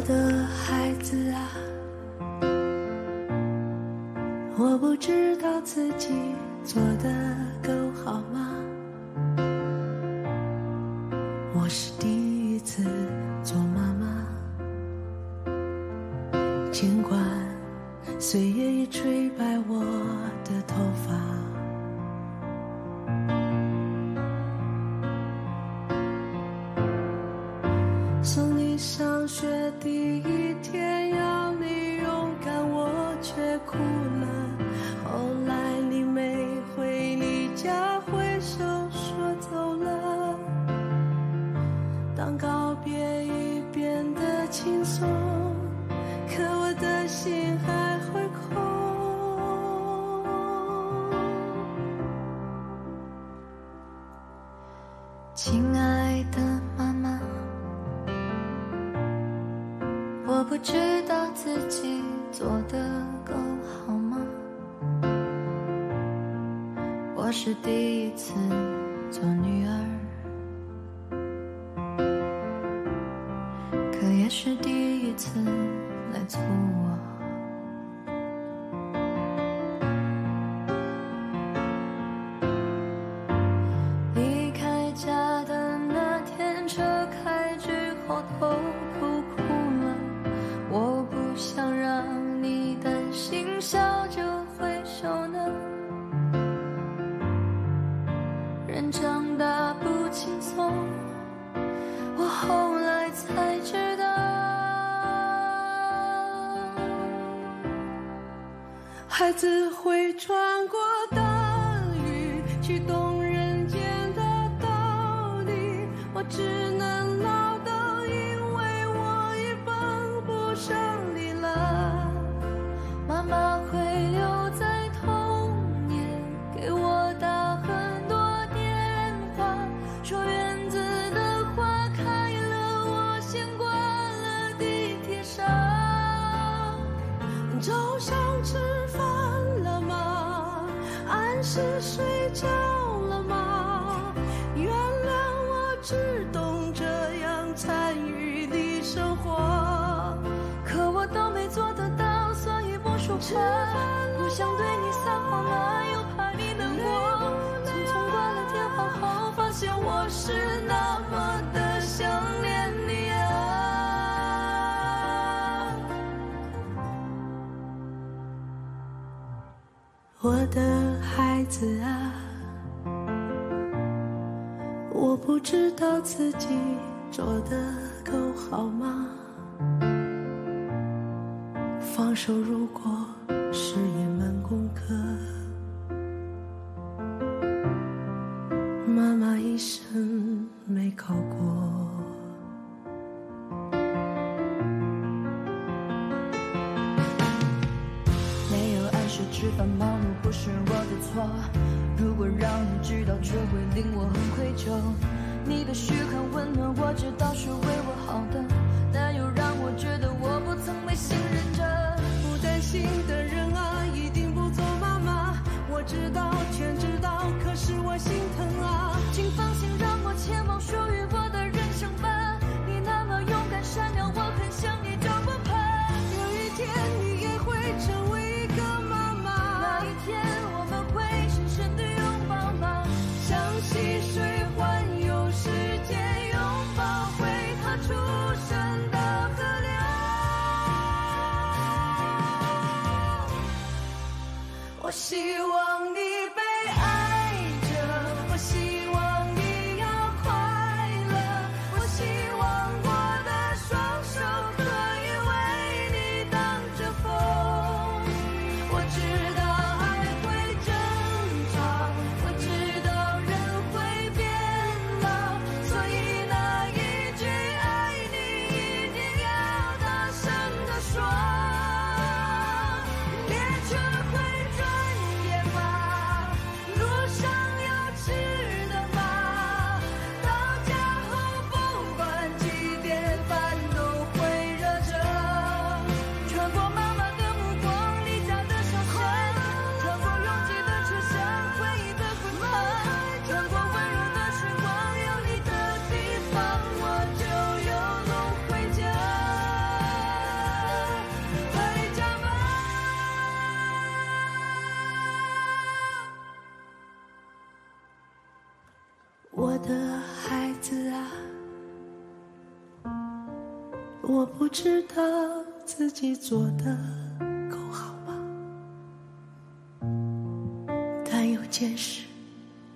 我的孩子啊，我不知道自己做的够好吗？我是第一次做妈妈，尽管岁月已吹白我的头发。送你上学第一天，要你勇敢，我却哭我不知道自己做的够好吗？我是第一次做女儿，可也是第一次来做我。离开家的那天，车开之后都孩子会穿过大雨，去懂按时睡觉了吗？原谅我只懂这样参与你生活，可我都没做得到，所以不说话。不想对你撒谎了，又怕我的孩子啊，我不知道自己做的够好吗？放手如果是一门功课，妈妈一生没考过。吃饭，忙碌不是我的错。如果让你知道，却会令我很愧疚。你的嘘寒问暖，我知道是为我好的，我希望你孩子啊，我不知道自己做的够好吗？但有件事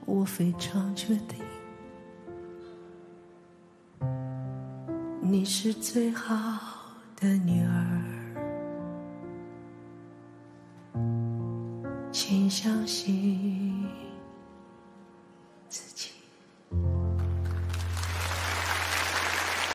我非常确定，你是最好的女儿，请相信。